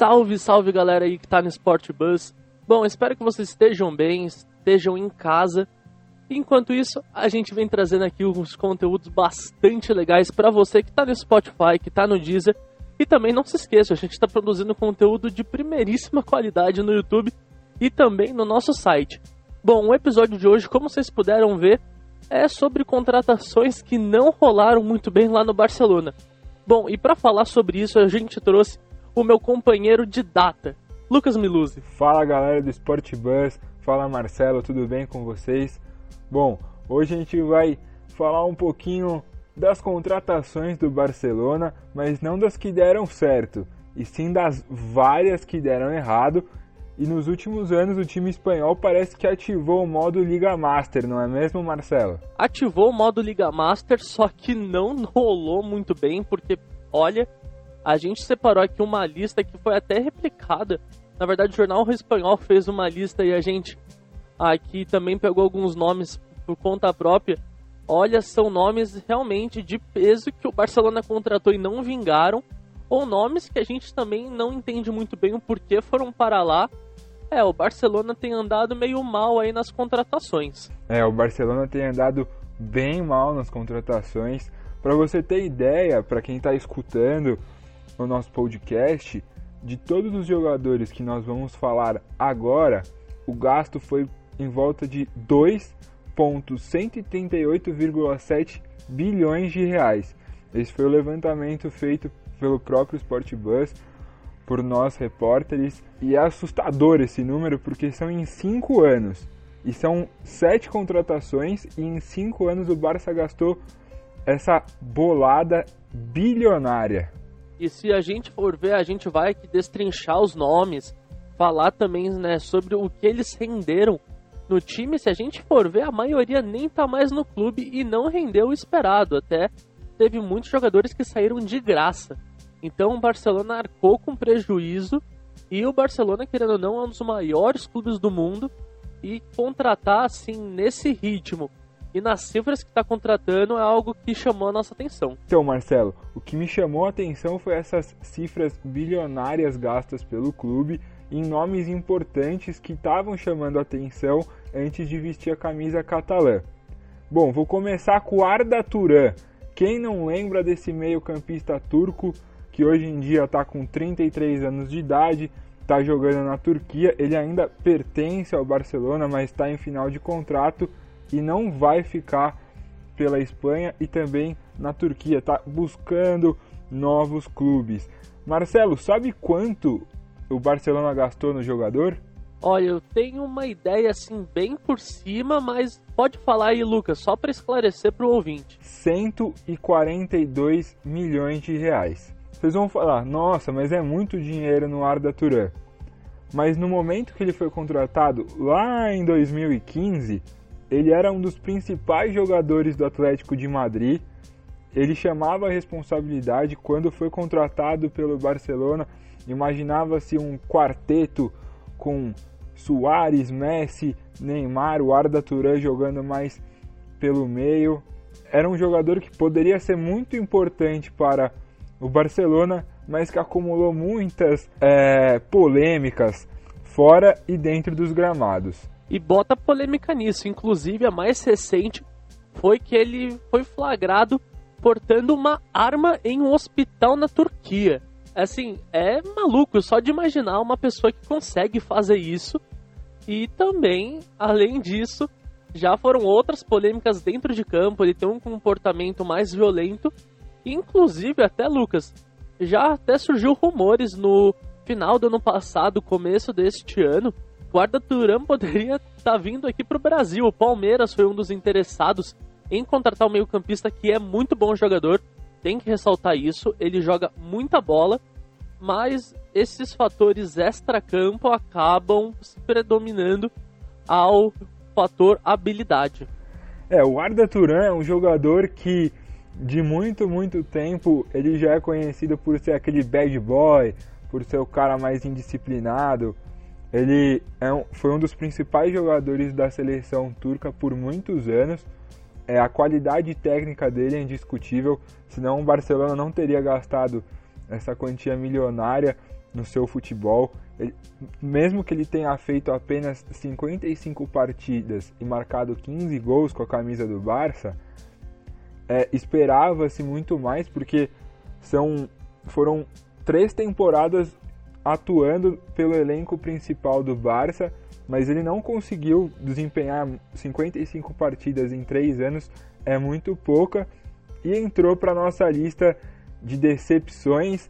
Salve, salve galera aí que tá no Sport Bus. Bom, espero que vocês estejam bem, estejam em casa. Enquanto isso, a gente vem trazendo aqui uns conteúdos bastante legais para você que tá no Spotify, que tá no Deezer. E também não se esqueça, a gente está produzindo conteúdo de primeiríssima qualidade no YouTube e também no nosso site. Bom, o episódio de hoje, como vocês puderam ver, é sobre contratações que não rolaram muito bem lá no Barcelona. Bom, e para falar sobre isso, a gente trouxe o meu companheiro de data, Lucas Miluzzi. Fala galera do Sport Bus, fala Marcelo, tudo bem com vocês? Bom, hoje a gente vai falar um pouquinho das contratações do Barcelona, mas não das que deram certo, e sim das várias que deram errado. E nos últimos anos o time espanhol parece que ativou o modo Liga Master, não é mesmo, Marcelo? Ativou o modo Liga Master, só que não rolou muito bem, porque olha, a gente separou aqui uma lista que foi até replicada. Na verdade, o jornal espanhol fez uma lista e a gente aqui também pegou alguns nomes por conta própria. Olha, são nomes realmente de peso que o Barcelona contratou e não vingaram, ou nomes que a gente também não entende muito bem o porquê foram para lá. É, o Barcelona tem andado meio mal aí nas contratações. É, o Barcelona tem andado bem mal nas contratações. Para você ter ideia, para quem está escutando, no nosso podcast, de todos os jogadores que nós vamos falar agora, o gasto foi em volta de 2,138,7 bilhões de reais. Esse foi o levantamento feito pelo próprio Sportbus, por nós repórteres, e é assustador esse número porque são em 5 anos. E são 7 contratações e em 5 anos o Barça gastou essa bolada bilionária. E se a gente for ver, a gente vai destrinchar os nomes, falar também né, sobre o que eles renderam no time. Se a gente for ver, a maioria nem tá mais no clube e não rendeu o esperado. Até teve muitos jogadores que saíram de graça. Então o Barcelona arcou com prejuízo e o Barcelona, querendo ou não, é um dos maiores clubes do mundo. E contratar assim nesse ritmo e nas cifras que está contratando é algo que chamou a nossa atenção. Então, Marcelo, o que me chamou a atenção foi essas cifras bilionárias gastas pelo clube em nomes importantes que estavam chamando a atenção antes de vestir a camisa catalã. Bom, vou começar com o Arda Turan. Quem não lembra desse meio-campista turco que hoje em dia está com 33 anos de idade, está jogando na Turquia, ele ainda pertence ao Barcelona, mas está em final de contrato e não vai ficar pela Espanha e também na Turquia, está buscando novos clubes. Marcelo, sabe quanto o Barcelona gastou no jogador? Olha, eu tenho uma ideia assim bem por cima, mas pode falar aí, Lucas, só para esclarecer para o ouvinte. 142 milhões de reais. Vocês vão falar, nossa, mas é muito dinheiro no Arda Turan. Mas no momento que ele foi contratado, lá em 2015, ele era um dos principais jogadores do Atlético de Madrid. Ele chamava a responsabilidade quando foi contratado pelo Barcelona. Imaginava-se um quarteto com Soares, Messi, Neymar, o Arda Turan jogando mais pelo meio. Era um jogador que poderia ser muito importante para o Barcelona, mas que acumulou muitas é, polêmicas fora e dentro dos gramados e bota polêmica nisso. Inclusive, a mais recente foi que ele foi flagrado portando uma arma em um hospital na Turquia. Assim, é maluco só de imaginar uma pessoa que consegue fazer isso. E também, além disso, já foram outras polêmicas dentro de campo. Ele tem um comportamento mais violento. Inclusive, até Lucas, já até surgiu rumores no final do ano passado, começo deste ano, Guarda Turan poderia estar tá vindo aqui para o Brasil. O Palmeiras foi um dos interessados em contratar o meio-campista que é muito bom jogador. Tem que ressaltar isso. Ele joga muita bola, mas esses fatores extra-campo acabam predominando ao fator habilidade. É, o Arda Turan é um jogador que de muito, muito tempo ele já é conhecido por ser aquele bad boy, por ser o cara mais indisciplinado, ele é um, foi um dos principais jogadores da seleção turca por muitos anos. É, a qualidade técnica dele é indiscutível, senão o Barcelona não teria gastado essa quantia milionária no seu futebol. Ele, mesmo que ele tenha feito apenas 55 partidas e marcado 15 gols com a camisa do Barça, é, esperava-se muito mais porque são, foram três temporadas atuando pelo elenco principal do Barça, mas ele não conseguiu desempenhar 55 partidas em três anos, é muito pouca, e entrou para nossa lista de decepções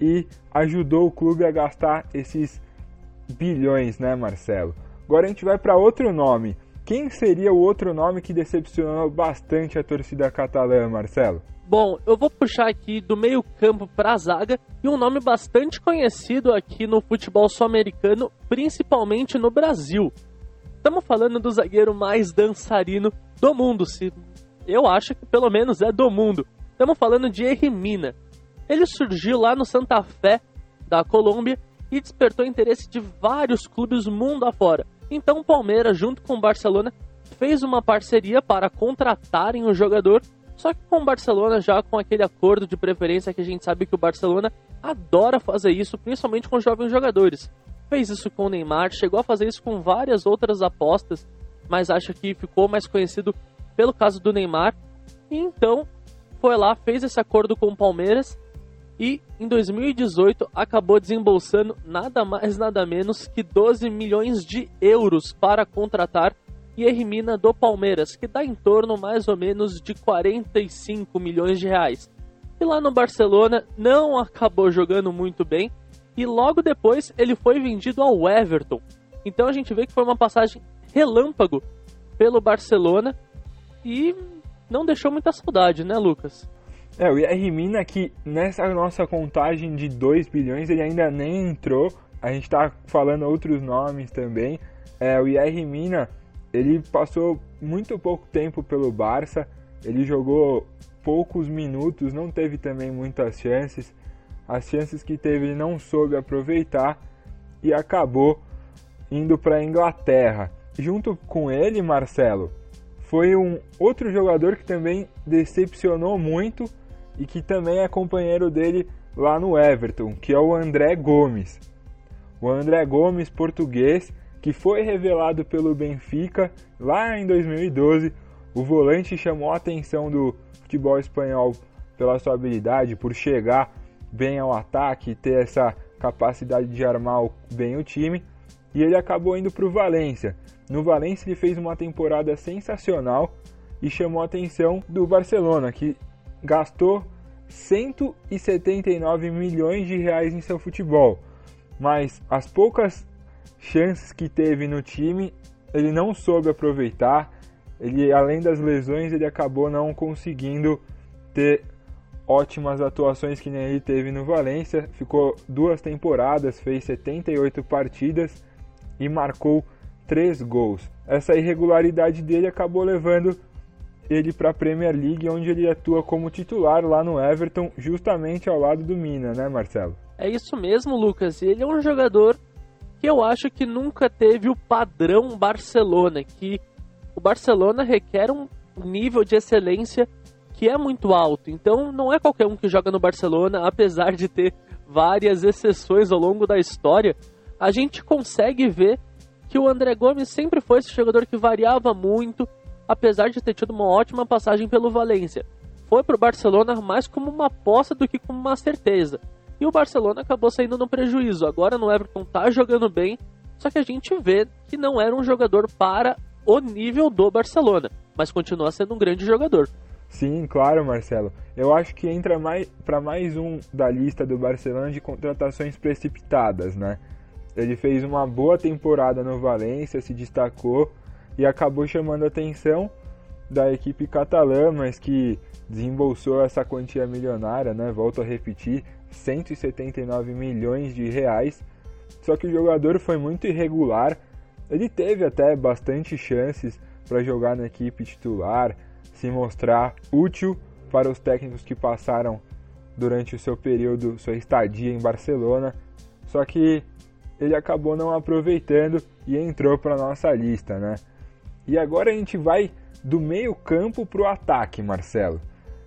e ajudou o clube a gastar esses bilhões, né, Marcelo? Agora a gente vai para outro nome. Quem seria o outro nome que decepcionou bastante a torcida catalã, Marcelo? Bom, eu vou puxar aqui do meio-campo para a zaga e um nome bastante conhecido aqui no futebol sul-americano, principalmente no Brasil. Estamos falando do zagueiro mais dançarino do mundo, se eu acho que pelo menos é do mundo. Estamos falando de Hermina. Ele surgiu lá no Santa Fé da Colômbia e despertou interesse de vários clubes mundo afora. Então o Palmeiras, junto com o Barcelona, fez uma parceria para contratarem o jogador só que com o Barcelona, já com aquele acordo de preferência que a gente sabe que o Barcelona adora fazer isso, principalmente com jovens jogadores. Fez isso com o Neymar, chegou a fazer isso com várias outras apostas, mas acho que ficou mais conhecido pelo caso do Neymar. E então foi lá, fez esse acordo com o Palmeiras e em 2018 acabou desembolsando nada mais nada menos que 12 milhões de euros para contratar e Hermina do Palmeiras, que dá em torno mais ou menos de 45 milhões de reais. E lá no Barcelona não acabou jogando muito bem e logo depois ele foi vendido ao Everton. Então a gente vê que foi uma passagem relâmpago pelo Barcelona e não deixou muita saudade, né, Lucas? É, o Hermina que nessa nossa contagem de 2 bilhões ele ainda nem entrou. A gente tá falando outros nomes também. É, o Hermina ele passou muito pouco tempo pelo Barça, ele jogou poucos minutos, não teve também muitas chances. As chances que teve ele não soube aproveitar e acabou indo para a Inglaterra. Junto com ele, Marcelo, foi um outro jogador que também decepcionou muito e que também é companheiro dele lá no Everton, que é o André Gomes. O André Gomes, português, que foi revelado pelo Benfica lá em 2012. O volante chamou a atenção do futebol espanhol pela sua habilidade, por chegar bem ao ataque, ter essa capacidade de armar bem o time, e ele acabou indo para o Valência. No Valência ele fez uma temporada sensacional e chamou a atenção do Barcelona, que gastou 179 milhões de reais em seu futebol. Mas as poucas chances que teve no time, ele não soube aproveitar. Ele, além das lesões, ele acabou não conseguindo ter ótimas atuações que nem ele teve no Valência. Ficou duas temporadas, fez 78 partidas e marcou 3 gols. Essa irregularidade dele acabou levando ele para a Premier League, onde ele atua como titular lá no Everton, justamente ao lado do Mina, né, Marcelo? É isso mesmo, Lucas. Ele é um jogador que eu acho que nunca teve o padrão Barcelona, que o Barcelona requer um nível de excelência que é muito alto. Então não é qualquer um que joga no Barcelona, apesar de ter várias exceções ao longo da história, a gente consegue ver que o André Gomes sempre foi esse jogador que variava muito, apesar de ter tido uma ótima passagem pelo Valência. Foi para o Barcelona mais como uma aposta do que como uma certeza. E o Barcelona acabou saindo no prejuízo. Agora no Everton tá jogando bem, só que a gente vê que não era um jogador para o nível do Barcelona, mas continua sendo um grande jogador. Sim, claro, Marcelo. Eu acho que entra mais para mais um da lista do Barcelona de contratações precipitadas, né? Ele fez uma boa temporada no Valência, se destacou e acabou chamando a atenção da equipe catalã, mas que desembolsou essa quantia milionária, né? Volto a repetir, 179 milhões de reais. Só que o jogador foi muito irregular. Ele teve até bastante chances para jogar na equipe titular, se mostrar útil para os técnicos que passaram durante o seu período, sua estadia em Barcelona. Só que ele acabou não aproveitando e entrou para nossa lista, né? E agora a gente vai do meio-campo para o ataque, Marcelo.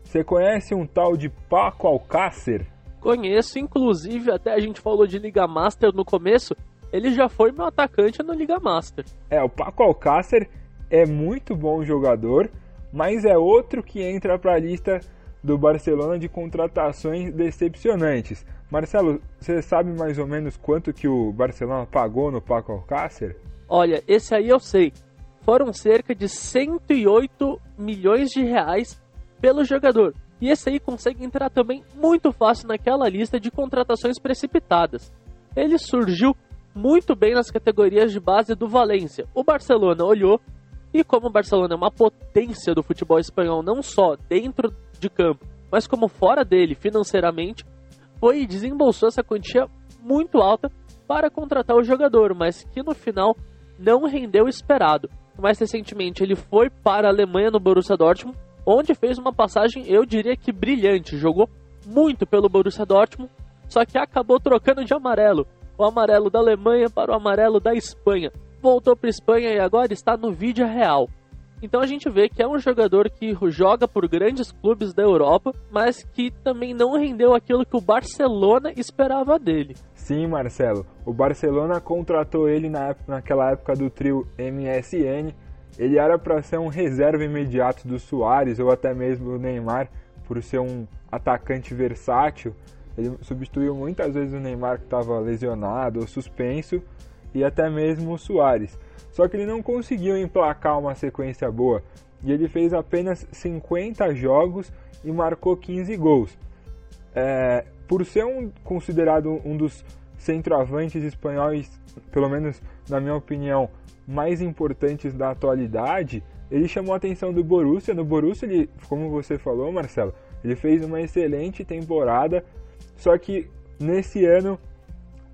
Você conhece um tal de Paco Alcácer? Conheço, inclusive, até a gente falou de Liga Master no começo, ele já foi meu atacante no Liga Master. É, o Paco Alcácer é muito bom jogador, mas é outro que entra para a lista do Barcelona de contratações decepcionantes. Marcelo, você sabe mais ou menos quanto que o Barcelona pagou no Paco Alcácer? Olha, esse aí eu sei. Foram cerca de 108 milhões de reais pelo jogador. E esse aí consegue entrar também muito fácil naquela lista de contratações precipitadas. Ele surgiu muito bem nas categorias de base do Valência. O Barcelona olhou e como o Barcelona é uma potência do futebol espanhol, não só dentro de campo, mas como fora dele financeiramente, foi e desembolsou essa quantia muito alta para contratar o jogador, mas que no final não rendeu o esperado. Mais recentemente ele foi para a Alemanha no Borussia Dortmund, onde fez uma passagem, eu diria que brilhante, jogou muito pelo Borussia Dortmund, só que acabou trocando de amarelo, o amarelo da Alemanha para o amarelo da Espanha. Voltou para a Espanha e agora está no vídeo real. Então a gente vê que é um jogador que joga por grandes clubes da Europa, mas que também não rendeu aquilo que o Barcelona esperava dele. Sim, Marcelo. O Barcelona contratou ele na naquela época do trio MSN. Ele era para ser um reserva imediato do Soares ou até mesmo do Neymar, por ser um atacante versátil. Ele substituiu muitas vezes o Neymar que estava lesionado ou suspenso e até mesmo o Soares. Só que ele não conseguiu emplacar uma sequência boa e ele fez apenas 50 jogos e marcou 15 gols. É, por ser um, considerado um dos centroavantes espanhóis, pelo menos na minha opinião, mais importantes da atualidade, ele chamou a atenção do Borussia. No Borussia, ele, como você falou, Marcelo, ele fez uma excelente temporada, só que nesse ano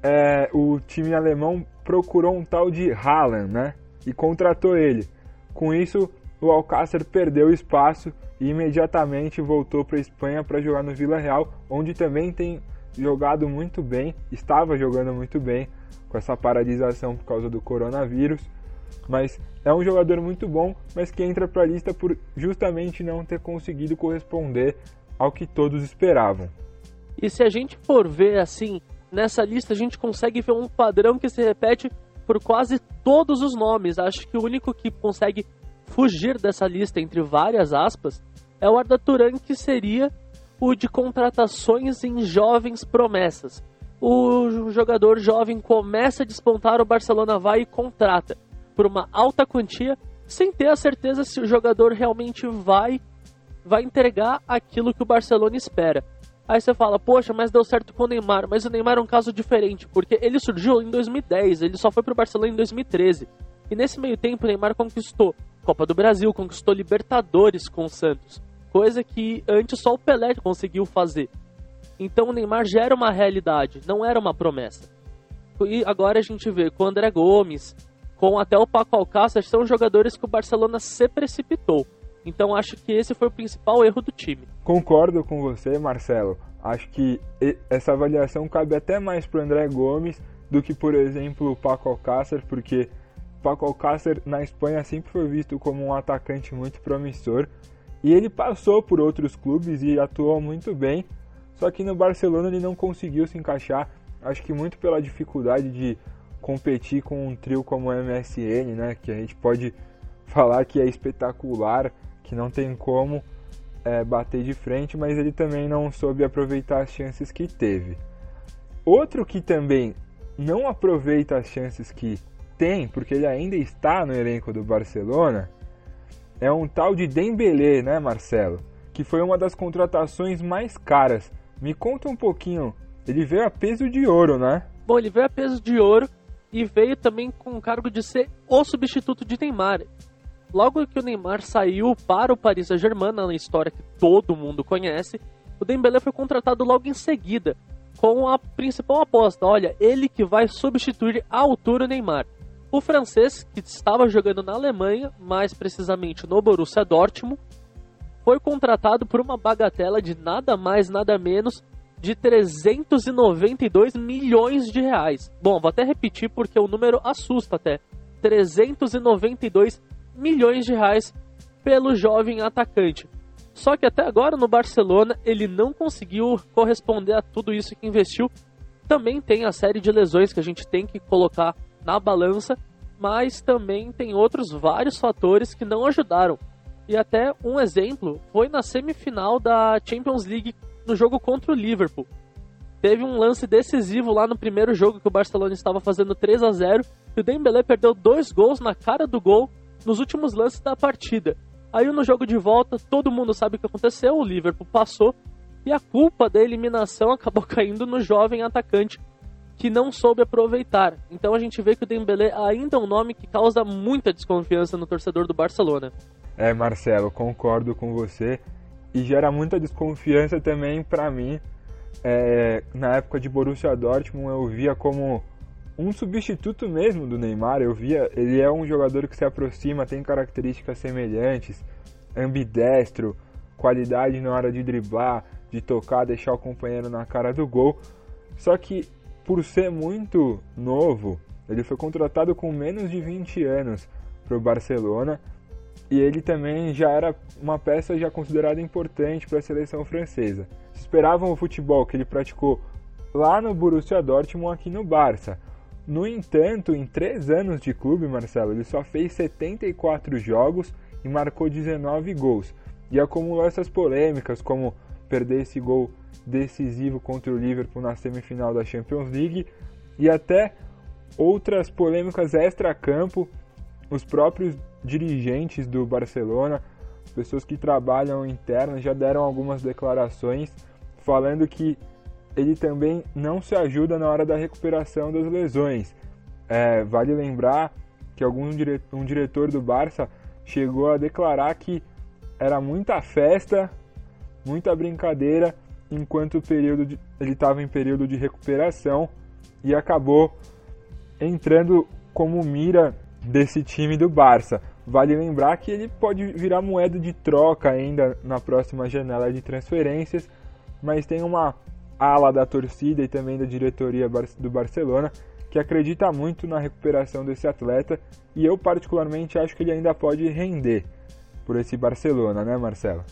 é, o time alemão procurou um tal de Haaland, né? E contratou ele. Com isso, o Alcácer perdeu espaço e imediatamente voltou para a Espanha para jogar no Vila Real, onde também tem jogado muito bem, estava jogando muito bem com essa paralisação por causa do coronavírus, mas é um jogador muito bom, mas que entra para a lista por justamente não ter conseguido corresponder ao que todos esperavam. E se a gente for ver assim, nessa lista a gente consegue ver um padrão que se repete por quase todos os nomes. Acho que o único que consegue fugir dessa lista, entre várias aspas, é o Arda Turan, que seria o de contratações em jovens promessas. O jogador jovem começa a despontar, o Barcelona vai e contrata por uma alta quantia, sem ter a certeza se o jogador realmente vai vai entregar aquilo que o Barcelona espera. Aí você fala, poxa, mas deu certo com o Neymar. Mas o Neymar é um caso diferente, porque ele surgiu em 2010, ele só foi pro Barcelona em 2013. E nesse meio tempo o Neymar conquistou Copa do Brasil, conquistou Libertadores com o Santos. Coisa que antes só o Pelé conseguiu fazer. Então o Neymar já era uma realidade, não era uma promessa. E agora a gente vê com o André Gomes, com até o Paco Alcácer, são jogadores que o Barcelona se precipitou. Então acho que esse foi o principal erro do time. Concordo com você, Marcelo. Acho que essa avaliação cabe até mais para André Gomes do que, por exemplo, o Paco Alcácer, porque Paco Alcácer na Espanha sempre foi visto como um atacante muito promissor e ele passou por outros clubes e atuou muito bem, só que no Barcelona ele não conseguiu se encaixar, acho que muito pela dificuldade de competir com um trio como o MSN, né, que a gente pode falar que é espetacular, que não tem como é, bater de frente, mas ele também não soube aproveitar as chances que teve. Outro que também não aproveita as chances que tem, porque ele ainda está no elenco do Barcelona, é um tal de Dembélé, né, Marcelo? Que foi uma das contratações mais caras. Me conta um pouquinho. Ele veio a peso de ouro, né? Bom, ele veio a peso de ouro e veio também com o cargo de ser o substituto de Neymar. Logo que o Neymar saiu para o Paris Saint-Germain, na história que todo mundo conhece, o Dembélé foi contratado logo em seguida, com a principal aposta, olha, ele que vai substituir a altura o Neymar. O francês, que estava jogando na Alemanha, mais precisamente no Borussia Dortmund, foi contratado por uma bagatela de nada mais, nada menos de 392 milhões de reais. Bom, vou até repetir porque o número assusta até. 392 milhões de reais pelo jovem atacante. Só que até agora no Barcelona ele não conseguiu corresponder a tudo isso que investiu. Também tem a série de lesões que a gente tem que colocar na balança, mas também tem outros vários fatores que não ajudaram. E até um exemplo foi na semifinal da Champions League no jogo contra o Liverpool. Teve um lance decisivo lá no primeiro jogo que o Barcelona estava fazendo 3 a 0 e o Dembélé perdeu dois gols na cara do gol nos últimos lances da partida. Aí no jogo de volta, todo mundo sabe o que aconteceu, o Liverpool passou e a culpa da eliminação acabou caindo no jovem atacante que não soube aproveitar. Então a gente vê que o Dembélé ainda é um nome que causa muita desconfiança no torcedor do Barcelona. É, Marcelo, concordo com você e gera muita desconfiança também para mim. É, na época de Borussia Dortmund eu via como um substituto mesmo do Neymar. Eu via, ele é um jogador que se aproxima, tem características semelhantes, ambidestro, qualidade na hora de driblar, de tocar, deixar o companheiro na cara do gol. Só que por ser muito novo, ele foi contratado com menos de 20 anos para o Barcelona e ele também já era uma peça já considerada importante para a seleção francesa. Esperavam o futebol que ele praticou lá no Borussia Dortmund aqui no Barça. No entanto, em três anos de clube, Marcelo, ele só fez 74 jogos e marcou 19 gols. E acumulou essas polêmicas, como perder esse gol decisivo contra o Liverpool na semifinal da Champions League e até outras polêmicas extra-campo. Os próprios dirigentes do Barcelona, pessoas que trabalham internas, já deram algumas declarações falando que ele também não se ajuda na hora da recuperação das lesões. É, vale lembrar que algum dire um diretor do Barça chegou a declarar que era muita festa, muita brincadeira, enquanto o período de, ele estava em período de recuperação e acabou entrando como mira desse time do Barça. Vale lembrar que ele pode virar moeda de troca ainda na próxima janela de transferências, mas tem uma ala da torcida e também da diretoria do Barcelona que acredita muito na recuperação desse atleta e eu particularmente acho que ele ainda pode render por esse Barcelona, né, Marcelo?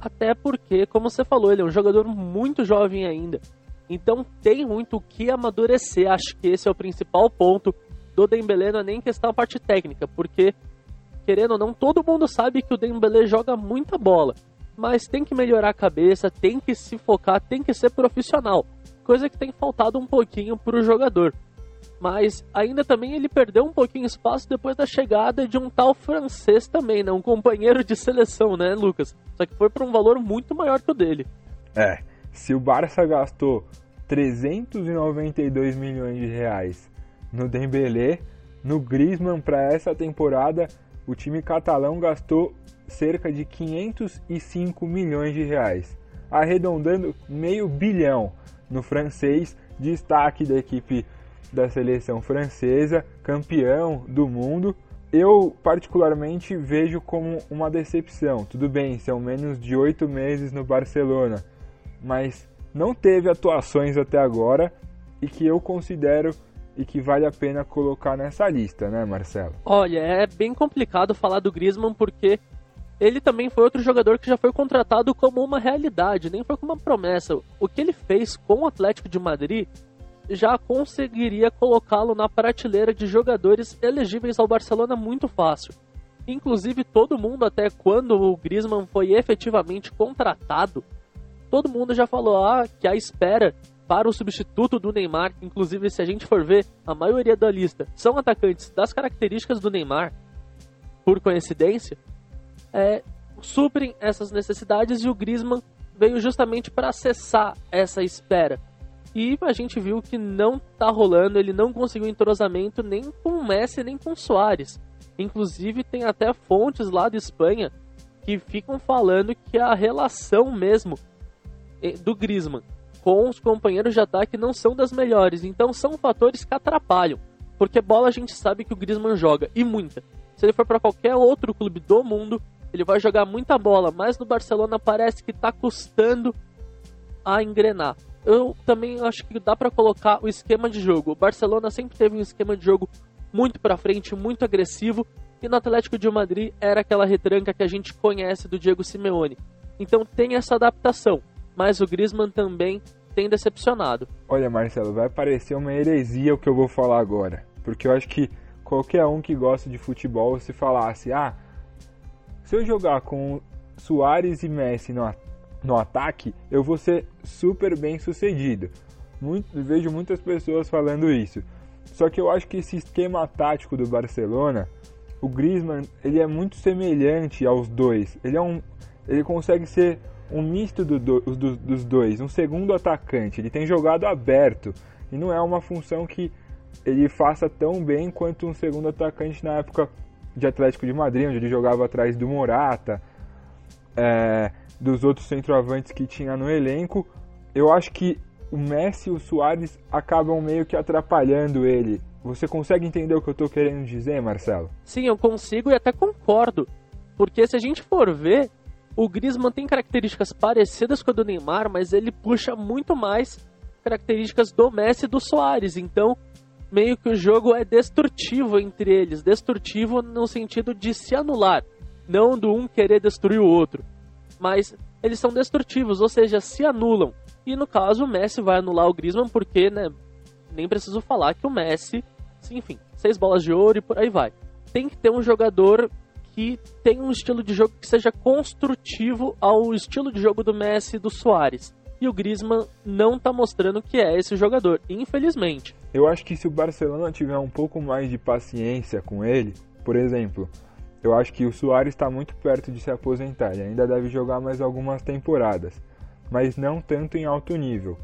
Até porque, como você falou, ele é um jogador muito jovem ainda. Então tem muito o que amadurecer. Acho que esse é o principal ponto do Dembélé, não é nem questão a parte técnica, porque querendo ou não, todo mundo sabe que o Dembélé joga muita bola mas tem que melhorar a cabeça, tem que se focar, tem que ser profissional, coisa que tem faltado um pouquinho para o jogador. Mas ainda também ele perdeu um pouquinho de espaço depois da chegada de um tal francês também, né? Um companheiro de seleção, né, Lucas? Só que foi por um valor muito maior que o dele. É, se o Barça gastou 392 milhões de reais no Dembélé, no Griezmann para essa temporada, o time catalão gastou cerca de 505 milhões de reais, arredondando meio bilhão no francês, destaque da equipe da seleção francesa, campeão do mundo. Eu particularmente vejo como uma decepção. Tudo bem, são menos de oito meses no Barcelona, mas não teve atuações até agora e que eu considero e que vale a pena colocar nessa lista, né, Marcelo? Olha, é bem complicado falar do Griezmann porque ele também foi outro jogador que já foi contratado como uma realidade, nem foi como uma promessa. O que ele fez com o Atlético de Madrid já conseguiria colocá-lo na prateleira de jogadores elegíveis ao Barcelona muito fácil. Inclusive, todo mundo, até quando o Griezmann foi efetivamente contratado, todo mundo já falou ah, que a espera para o substituto do Neymar, inclusive se a gente for ver, a maioria da lista são atacantes das características do Neymar, por coincidência, é, suprem essas necessidades e o Griezmann veio justamente para acessar essa espera. E a gente viu que não tá rolando, ele não conseguiu entrosamento nem com o Messi nem com o Soares. Inclusive tem até fontes lá de Espanha que ficam falando que a relação mesmo eh, do Griezmann os companheiros de ataque não são das melhores. Então são fatores que atrapalham. Porque bola a gente sabe que o Griezmann joga, e muita. Se ele for para qualquer outro clube do mundo, ele vai jogar muita bola, mas no Barcelona parece que está custando a engrenar. Eu também acho que dá para colocar o esquema de jogo. O Barcelona sempre teve um esquema de jogo muito para frente, muito agressivo, e no Atlético de Madrid era aquela retranca que a gente conhece do Diego Simeone. Então tem essa adaptação, mas o Griezmann também tem decepcionado. Olha, Marcelo, vai parecer uma heresia o que eu vou falar agora, porque eu acho que qualquer um que gosta de futebol se falasse, ah, se eu jogar com Soares e Messi no, no ataque, eu vou ser super bem sucedido. Muito, vejo muitas pessoas falando isso. Só que eu acho que esse esquema tático do Barcelona, o Griezmann, ele é muito semelhante aos dois. Ele é um, ele consegue ser um misto do, do, do, dos dois, um segundo atacante. Ele tem jogado aberto e não é uma função que ele faça tão bem quanto um segundo atacante na época de Atlético de Madrid, onde ele jogava atrás do Morata, é, dos outros centroavantes que tinha no elenco. Eu acho que o Messi e o Soares acabam meio que atrapalhando ele. Você consegue entender o que eu estou querendo dizer, Marcelo? Sim, eu consigo e até concordo. Porque se a gente for ver, o Griezmann tem características parecidas com a do Neymar, mas ele puxa muito mais características do Messi e do Soares. Então, meio que o jogo é destrutivo entre eles. Destrutivo no sentido de se anular. Não do um querer destruir o outro. Mas eles são destrutivos, ou seja, se anulam. E no caso, o Messi vai anular o Griezmann porque, né, nem preciso falar que o Messi, enfim, seis bolas de ouro e por aí vai. Tem que ter um jogador que tenha um estilo de jogo que seja construtivo ao estilo de jogo do Messi e do Soares. E o Griezmann não está mostrando que é esse jogador, infelizmente. Eu acho que se o Barcelona tiver um pouco mais de paciência com ele, por exemplo, eu acho que o Soares está muito perto de se aposentar, ele ainda deve jogar mais algumas temporadas mas não tanto em alto nível.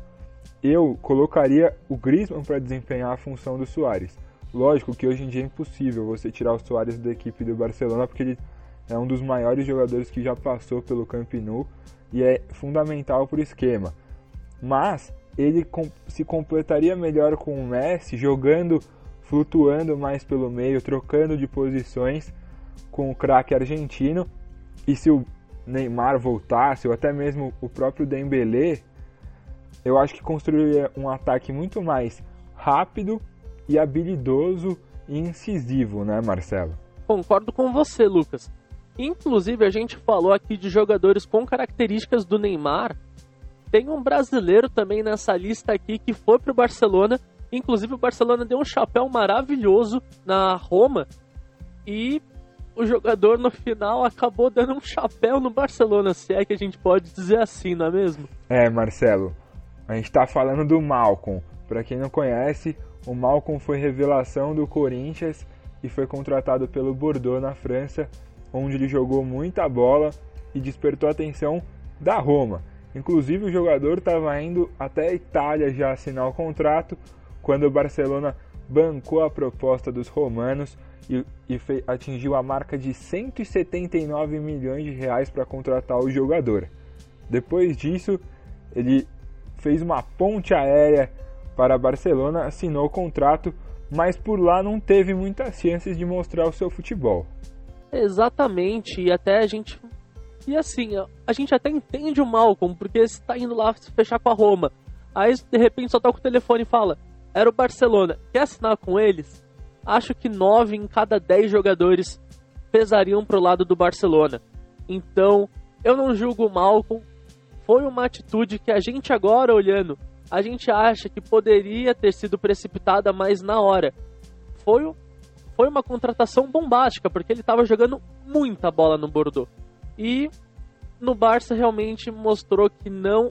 Eu colocaria o Griezmann para desempenhar a função do Soares. Lógico que hoje em dia é impossível você tirar o Soares da equipe do Barcelona porque ele é um dos maiores jogadores que já passou pelo Camp Nou e é fundamental para o esquema. Mas ele se completaria melhor com o Messi jogando, flutuando mais pelo meio, trocando de posições com o craque argentino. E se o Neymar voltasse, ou até mesmo o próprio Dembélé, eu acho que construiria um ataque muito mais rápido e habilidoso e incisivo, né, Marcelo? Concordo com você, Lucas. Inclusive, a gente falou aqui de jogadores com características do Neymar. Tem um brasileiro também nessa lista aqui que foi para o Barcelona. Inclusive, o Barcelona deu um chapéu maravilhoso na Roma. E o jogador no final acabou dando um chapéu no Barcelona, se é que a gente pode dizer assim, não é mesmo? É, Marcelo. A gente está falando do Malcom. Para quem não conhece, o Malcom foi revelação do Corinthians e foi contratado pelo Bordeaux na França, onde ele jogou muita bola e despertou a atenção da Roma. Inclusive o jogador estava indo até a Itália já assinar o contrato quando o Barcelona bancou a proposta dos romanos e, e atingiu a marca de 179 milhões de reais para contratar o jogador. Depois disso, ele fez uma ponte aérea para Barcelona, assinou o contrato, mas por lá não teve muitas chances de mostrar o seu futebol. Exatamente, e até a gente. E assim, a gente até entende o Malcolm, porque está indo lá se fechar com a Roma. Aí de repente só toca o telefone e fala: Era o Barcelona, quer assinar com eles? acho que 9 em cada 10 jogadores pesariam para o lado do Barcelona. Então, eu não julgo o Malcolm. Foi uma atitude que a gente agora olhando, a gente acha que poderia ter sido precipitada mais na hora. Foi, foi uma contratação bombástica, porque ele estava jogando muita bola no Bordeaux. E no Barça realmente mostrou que não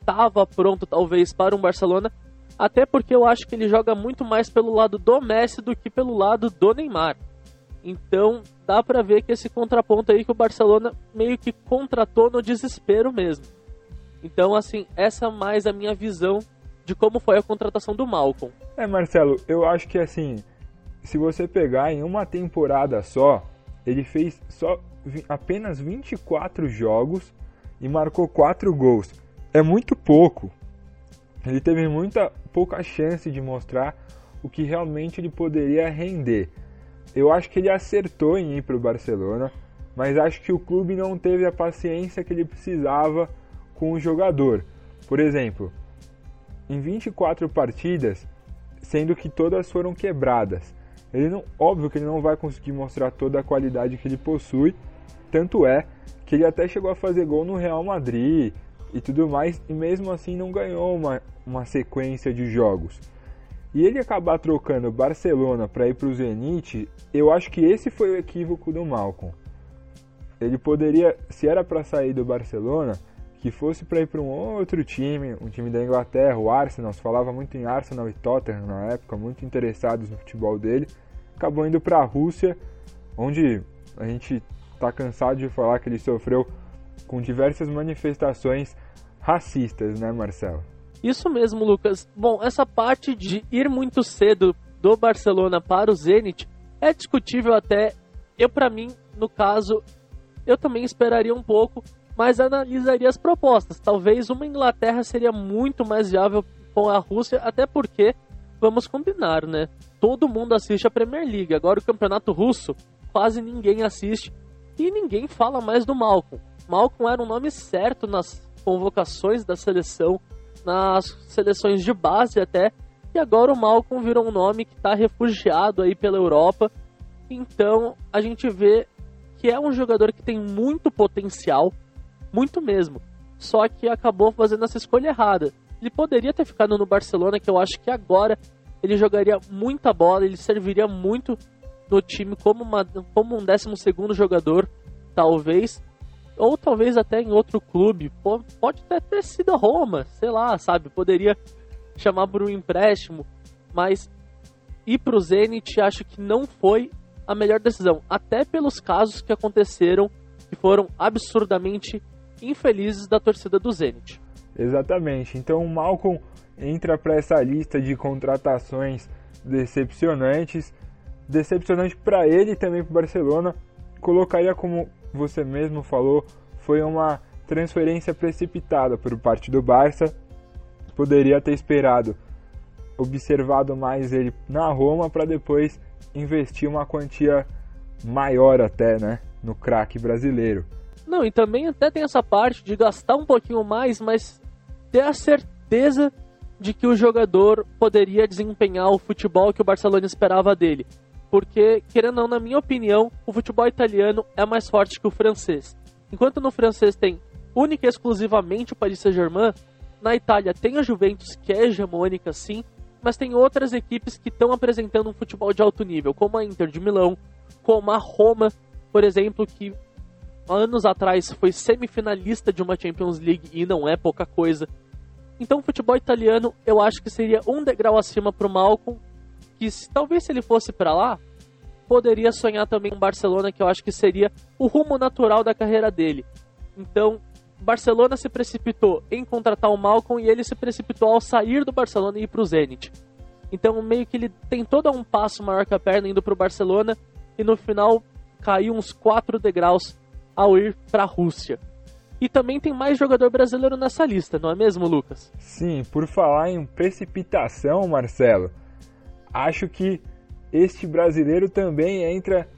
estava pronto, talvez, para um Barcelona até porque eu acho que ele joga muito mais pelo lado do Messi do que pelo lado do Neymar. Então dá para ver que esse contraponto aí que o Barcelona meio que contratou no desespero mesmo. Então assim, essa é mais a minha visão de como foi a contratação do Malcolm. É, Marcelo, eu acho que assim, se você pegar em uma temporada só, ele fez só apenas 24 jogos e marcou 4 gols. É muito pouco. Ele teve muita pouca chance de mostrar o que realmente ele poderia render. Eu acho que ele acertou em ir para o Barcelona, mas acho que o clube não teve a paciência que ele precisava com o jogador. Por exemplo, em 24 partidas, sendo que todas foram quebradas. Ele não, óbvio que ele não vai conseguir mostrar toda a qualidade que ele possui, Tanto é que ele até chegou a fazer gol no Real Madrid e tudo mais, e mesmo assim não ganhou uma, uma sequência de jogos. E ele acabar trocando Barcelona para ir para o Zenit, eu acho que esse foi o equívoco do Malcolm. Ele poderia, se era para sair do Barcelona, que fosse para ir para um outro time, um time da Inglaterra, o Arsenal, se falava muito em Arsenal e Tottenham na época, muito interessados no futebol dele, acabou indo para a Rússia, onde a gente está cansado de falar que ele sofreu com diversas manifestações racistas, né, Marcelo? Isso mesmo, Lucas. Bom, essa parte de ir muito cedo do Barcelona para o Zenit é discutível até. Eu, para mim, no caso, eu também esperaria um pouco, mas analisaria as propostas. Talvez uma Inglaterra seria muito mais viável com a Rússia, até porque, vamos combinar, né? Todo mundo assiste a Premier League. Agora o campeonato russo, quase ninguém assiste e ninguém fala mais do Malcolm. Malcolm era um nome certo nas convocações da seleção, nas seleções de base até, e agora o Malcolm virou um nome que está refugiado aí pela Europa. Então a gente vê que é um jogador que tem muito potencial, muito mesmo. Só que acabou fazendo essa escolha errada. Ele poderia ter ficado no Barcelona, que eu acho que agora ele jogaria muita bola, ele serviria muito no time como, uma, como um 12 jogador, talvez. Ou talvez até em outro clube. Pode até ter sido a Roma, sei lá, sabe? Poderia chamar por um empréstimo. Mas ir para o Zenit acho que não foi a melhor decisão. Até pelos casos que aconteceram que foram absurdamente infelizes da torcida do Zenit. Exatamente. Então o Malcolm entra para essa lista de contratações decepcionantes. Decepcionante para ele e também para o Barcelona. Colocaria como você mesmo falou, foi uma transferência precipitada por parte do Barça. Poderia ter esperado, observado mais ele na Roma para depois investir uma quantia maior até, né, no craque brasileiro. Não, e também até tem essa parte de gastar um pouquinho mais, mas ter a certeza de que o jogador poderia desempenhar o futebol que o Barcelona esperava dele. Porque, querendo ou não, na minha opinião, o futebol italiano é mais forte que o francês. Enquanto no francês tem única e exclusivamente o Paris Saint-Germain, na Itália tem a Juventus, que é hegemônica sim, mas tem outras equipes que estão apresentando um futebol de alto nível, como a Inter de Milão, como a Roma, por exemplo, que anos atrás foi semifinalista de uma Champions League e não é pouca coisa. Então o futebol italiano eu acho que seria um degrau acima para o Malcolm, que se, talvez se ele fosse para lá, poderia sonhar também com Barcelona, que eu acho que seria o rumo natural da carreira dele. Então, Barcelona se precipitou em contratar o Malcolm e ele se precipitou ao sair do Barcelona e ir para o Zenit. Então, meio que ele tem todo um passo maior que a perna indo para o Barcelona e no final caiu uns quatro degraus ao ir para a Rússia. E também tem mais jogador brasileiro nessa lista, não é mesmo, Lucas? Sim, por falar em precipitação, Marcelo, acho que este brasileiro também entra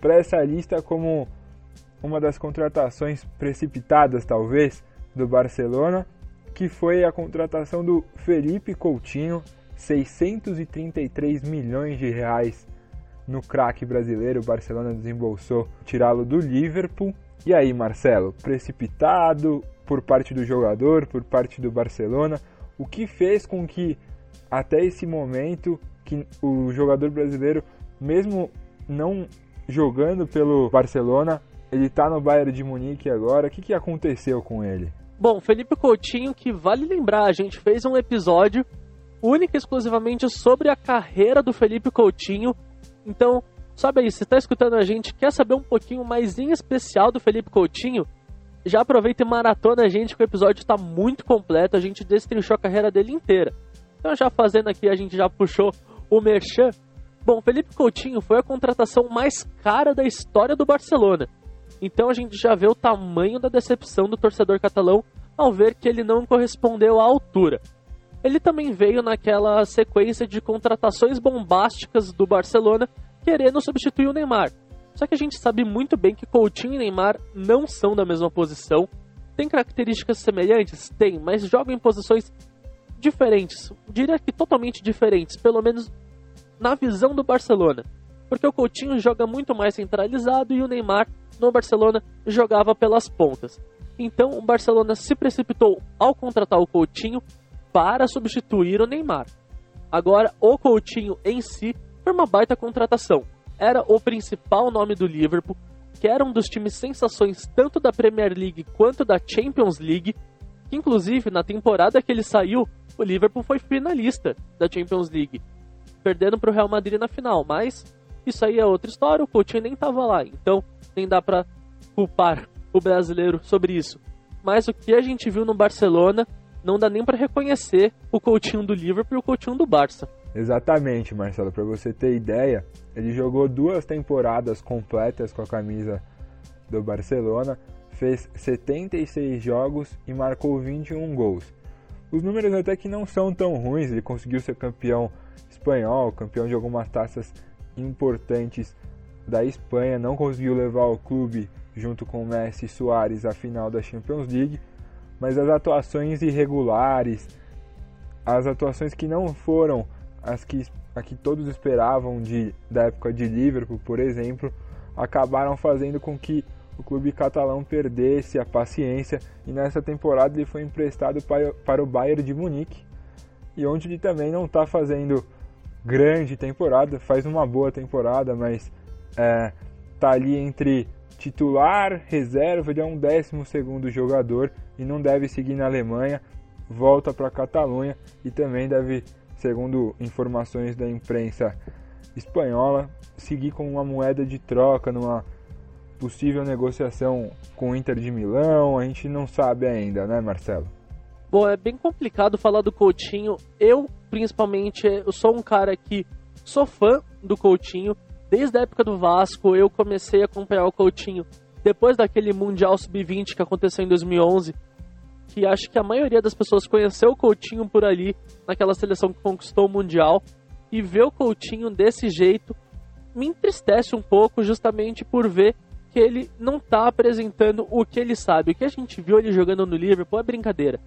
para essa lista como uma das contratações precipitadas, talvez, do Barcelona, que foi a contratação do Felipe Coutinho, 633 milhões de reais no craque brasileiro. O Barcelona desembolsou tirá-lo do Liverpool. E aí, Marcelo, precipitado por parte do jogador, por parte do Barcelona, o que fez com que até esse momento que o jogador brasileiro, mesmo não jogando pelo Barcelona, ele tá no Bayern de Munique agora. O que, que aconteceu com ele? Bom, Felipe Coutinho, que vale lembrar, a gente fez um episódio único e exclusivamente sobre a carreira do Felipe Coutinho. Então, sabe aí, se está escutando a gente, quer saber um pouquinho mais em especial do Felipe Coutinho? Já aproveita e maratona a gente, que o episódio está muito completo, a gente destrinchou a carreira dele inteira. Então, já fazendo aqui, a gente já puxou o Merchan. Bom, Felipe Coutinho foi a contratação mais cara da história do Barcelona. Então a gente já vê o tamanho da decepção do torcedor catalão ao ver que ele não correspondeu à altura. Ele também veio naquela sequência de contratações bombásticas do Barcelona querendo substituir o Neymar. Só que a gente sabe muito bem que Coutinho e Neymar não são da mesma posição. Tem características semelhantes? Tem, mas jogam em posições diferentes. Diria que totalmente diferentes, pelo menos na visão do Barcelona. porque o Coutinho joga muito mais centralizado e o Neymar no Barcelona jogava pelas pontas. Então o Barcelona se precipitou ao contratar o Coutinho para substituir o Neymar. Agora, o Coutinho em si foi uma baita contratação. Era o principal nome do Liverpool, que era um dos times sensações tanto da Premier League quanto da Champions League. Que, inclusive, na temporada que ele saiu, o Liverpool foi finalista da Champions League, perdendo para o Real Madrid na final. Mas isso aí é outra história, o Coutinho nem estava lá, então nem dá para culpar o brasileiro sobre isso. Mas o que a gente viu no Barcelona não dá nem para reconhecer o Coutinho do Liverpool e o Coutinho do Barça. Exatamente, Marcelo. Para você ter ideia, ele jogou duas temporadas completas com a camisa do Barcelona, fez 76 jogos e marcou 21 gols. Os números até que não são tão ruins, ele conseguiu ser campeão espanhol, campeão de algumas taças importantes da Espanha, não conseguiu levar o clube junto com Messi e Soares à final da Champions League, mas as atuações irregulares, as atuações que não foram as que, a que todos esperavam de, da época de Liverpool, por exemplo, acabaram fazendo com que o clube catalão perdesse a paciência. E nessa temporada ele foi emprestado para, para o Bayern de Munique e onde ele também não está fazendo grande temporada, faz uma boa temporada, mas é, tá ali entre titular, reserva, ele é um décimo segundo jogador e não deve seguir na Alemanha, volta para a Catalunha e também deve, segundo informações da imprensa espanhola, seguir com uma moeda de troca numa possível negociação com o Inter de Milão, a gente não sabe ainda, né, Marcelo? Bom, é bem complicado falar do Coutinho. Eu, principalmente, eu sou um cara que sou fã do Coutinho. Desde a época do Vasco, eu comecei a acompanhar o Coutinho depois daquele Mundial Sub-20 que aconteceu em 2011, que acho que a maioria das pessoas conheceu o Coutinho por ali, naquela seleção que conquistou o Mundial, e ver o Coutinho desse jeito me entristece um pouco, justamente por ver que ele não está apresentando o que ele sabe. O que a gente viu ele jogando no Liverpool é brincadeira.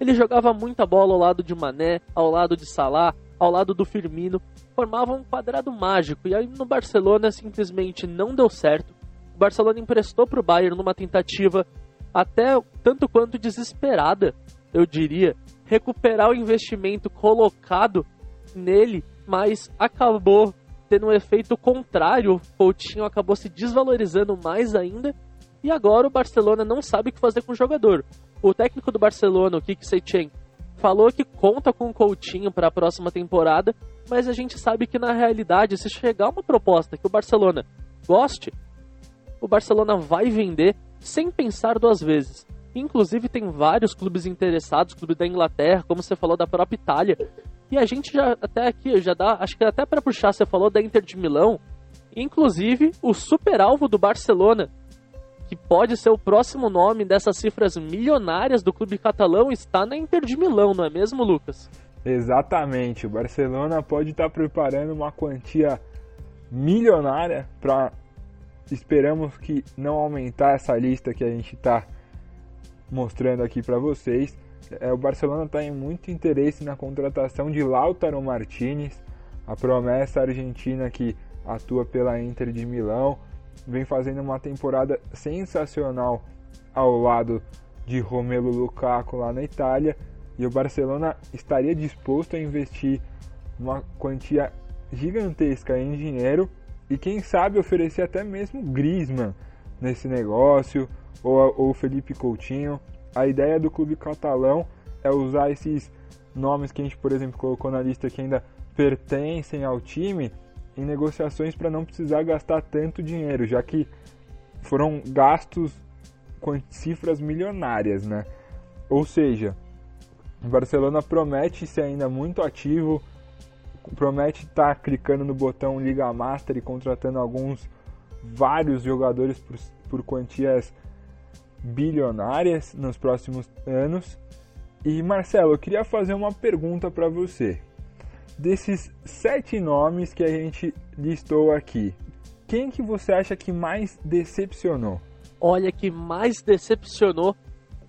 Ele jogava muita bola ao lado de Mané, ao lado de Salah, ao lado do Firmino, formava um quadrado mágico e aí no Barcelona simplesmente não deu certo. O Barcelona emprestou para o Bayern numa tentativa até tanto quanto desesperada, eu diria, recuperar o investimento colocado nele, mas acabou tendo um efeito contrário. O Coutinho acabou se desvalorizando mais ainda e agora o Barcelona não sabe o que fazer com o jogador. O técnico do Barcelona, o Kik Setien, falou que conta com o Coutinho para a próxima temporada, mas a gente sabe que na realidade, se chegar uma proposta que o Barcelona goste, o Barcelona vai vender sem pensar duas vezes. Inclusive tem vários clubes interessados, clube da Inglaterra, como você falou da própria Itália. E a gente já até aqui já dá, acho que até para puxar, você falou da Inter de Milão, inclusive o super alvo do Barcelona que pode ser o próximo nome dessas cifras milionárias do clube catalão está na Inter de Milão, não é mesmo, Lucas? Exatamente. O Barcelona pode estar preparando uma quantia milionária para esperamos que não aumentar essa lista que a gente está mostrando aqui para vocês. É, o Barcelona está em muito interesse na contratação de Lautaro Martinez, a promessa argentina que atua pela Inter de Milão. Vem fazendo uma temporada sensacional ao lado de Romelu Lukaku lá na Itália. E o Barcelona estaria disposto a investir uma quantia gigantesca em dinheiro e quem sabe oferecer até mesmo Griezmann nesse negócio ou, ou Felipe Coutinho. A ideia do clube catalão é usar esses nomes que a gente, por exemplo, colocou na lista que ainda pertencem ao time em negociações para não precisar gastar tanto dinheiro, já que foram gastos com cifras milionárias, né? Ou seja, o Barcelona promete ser ainda muito ativo, promete estar tá clicando no botão Liga Master e contratando alguns vários jogadores por, por quantias bilionárias nos próximos anos. E Marcelo, eu queria fazer uma pergunta para você desses sete nomes que a gente listou aqui, quem que você acha que mais decepcionou? Olha, que mais decepcionou,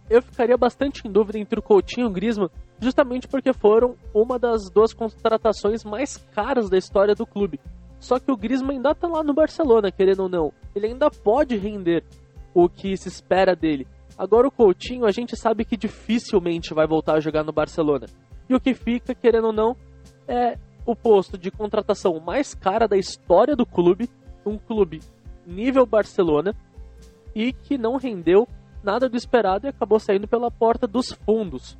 eu ficaria bastante em dúvida entre o Coutinho e o Griezmann, justamente porque foram uma das duas contratações mais caras da história do clube. Só que o Griezmann ainda tá lá no Barcelona, querendo ou não. Ele ainda pode render o que se espera dele. Agora o Coutinho, a gente sabe que dificilmente vai voltar a jogar no Barcelona. E o que fica, querendo ou não, é o posto de contratação mais cara da história do clube, um clube nível Barcelona, e que não rendeu nada do esperado e acabou saindo pela porta dos fundos.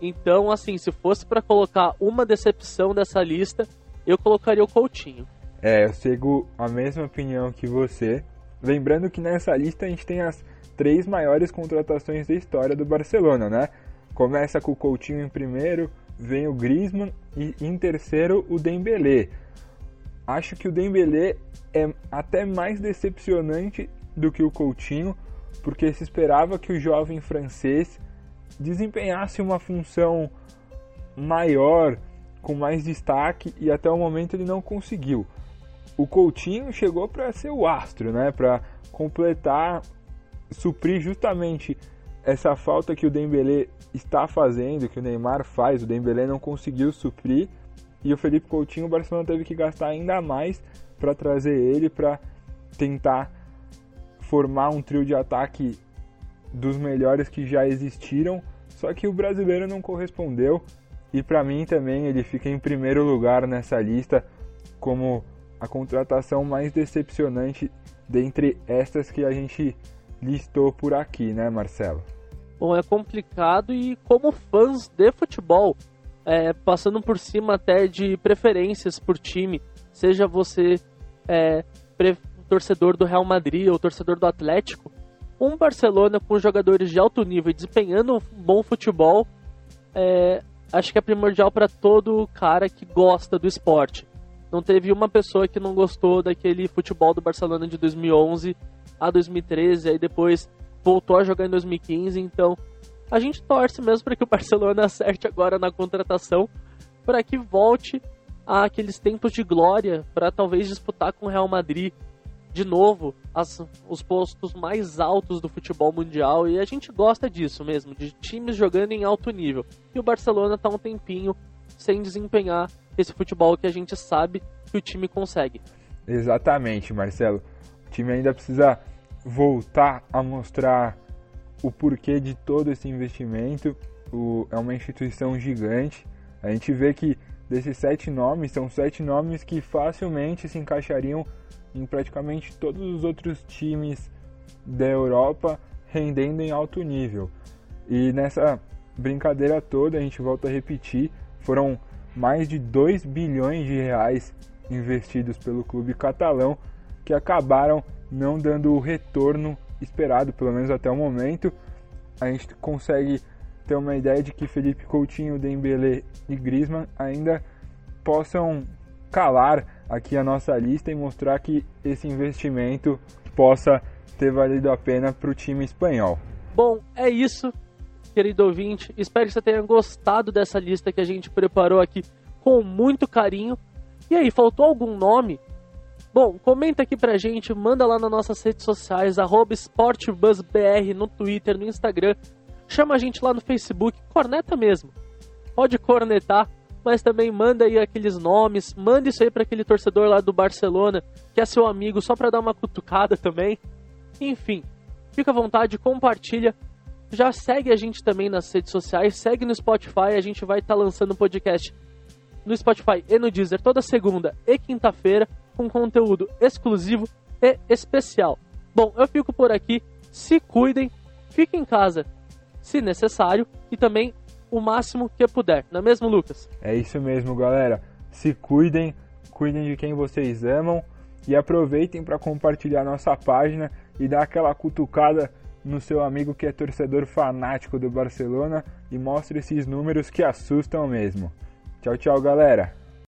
Então, assim, se fosse para colocar uma decepção dessa lista, eu colocaria o Coutinho. É, eu sigo a mesma opinião que você. Lembrando que nessa lista a gente tem as três maiores contratações da história do Barcelona, né? Começa com o Coutinho em primeiro, vem o Griezmann e em terceiro o Dembélé. Acho que o Dembélé é até mais decepcionante do que o Coutinho, porque se esperava que o jovem francês desempenhasse uma função maior, com mais destaque e até o momento ele não conseguiu o Coutinho chegou para ser o astro, né? Para completar, suprir justamente essa falta que o Dembélé está fazendo, que o Neymar faz, o Dembélé não conseguiu suprir e o Felipe Coutinho, o Barcelona teve que gastar ainda mais para trazer ele para tentar formar um trio de ataque dos melhores que já existiram, só que o brasileiro não correspondeu e para mim também ele fica em primeiro lugar nessa lista como a contratação mais decepcionante dentre estas que a gente listou por aqui, né, Marcelo? Bom, é complicado e como fãs de futebol, é, passando por cima até de preferências por time, seja você é, torcedor do Real Madrid ou torcedor do Atlético, um Barcelona com jogadores de alto nível desempenhando um bom futebol, é, acho que é primordial para todo cara que gosta do esporte. Não teve uma pessoa que não gostou daquele futebol do Barcelona de 2011 a 2013, aí depois voltou a jogar em 2015. Então, a gente torce mesmo para que o Barcelona acerte agora na contratação, para que volte àqueles tempos de glória, para talvez disputar com o Real Madrid de novo as, os postos mais altos do futebol mundial. E a gente gosta disso mesmo, de times jogando em alto nível. E o Barcelona está um tempinho sem desempenhar esse futebol que a gente sabe que o time consegue. Exatamente, Marcelo. O time ainda precisa voltar a mostrar o porquê de todo esse investimento. O, é uma instituição gigante. A gente vê que desses sete nomes, são sete nomes que facilmente se encaixariam em praticamente todos os outros times da Europa rendendo em alto nível. E nessa brincadeira toda, a gente volta a repetir, foram mais de 2 bilhões de reais investidos pelo clube catalão que acabaram não dando o retorno esperado, pelo menos até o momento. A gente consegue ter uma ideia de que Felipe Coutinho, Dembélé e Griezmann ainda possam calar aqui a nossa lista e mostrar que esse investimento possa ter valido a pena para o time espanhol. Bom, é isso querido ouvinte. Espero que você tenha gostado dessa lista que a gente preparou aqui com muito carinho. E aí, faltou algum nome? Bom, comenta aqui pra gente, manda lá nas nossas redes sociais, SportBuzzBR no Twitter, no Instagram. Chama a gente lá no Facebook, corneta mesmo. Pode cornetar, mas também manda aí aqueles nomes, manda isso aí para aquele torcedor lá do Barcelona, que é seu amigo, só pra dar uma cutucada também. Enfim, fica à vontade, compartilha já segue a gente também nas redes sociais, segue no Spotify, a gente vai estar tá lançando podcast no Spotify e no Deezer toda segunda e quinta-feira com conteúdo exclusivo e especial. Bom, eu fico por aqui, se cuidem, fiquem em casa se necessário e também o máximo que puder, não é mesmo, Lucas? É isso mesmo, galera. Se cuidem, cuidem de quem vocês amam e aproveitem para compartilhar nossa página e dar aquela cutucada no seu amigo que é torcedor fanático do Barcelona e mostre esses números que assustam mesmo. Tchau, tchau, galera!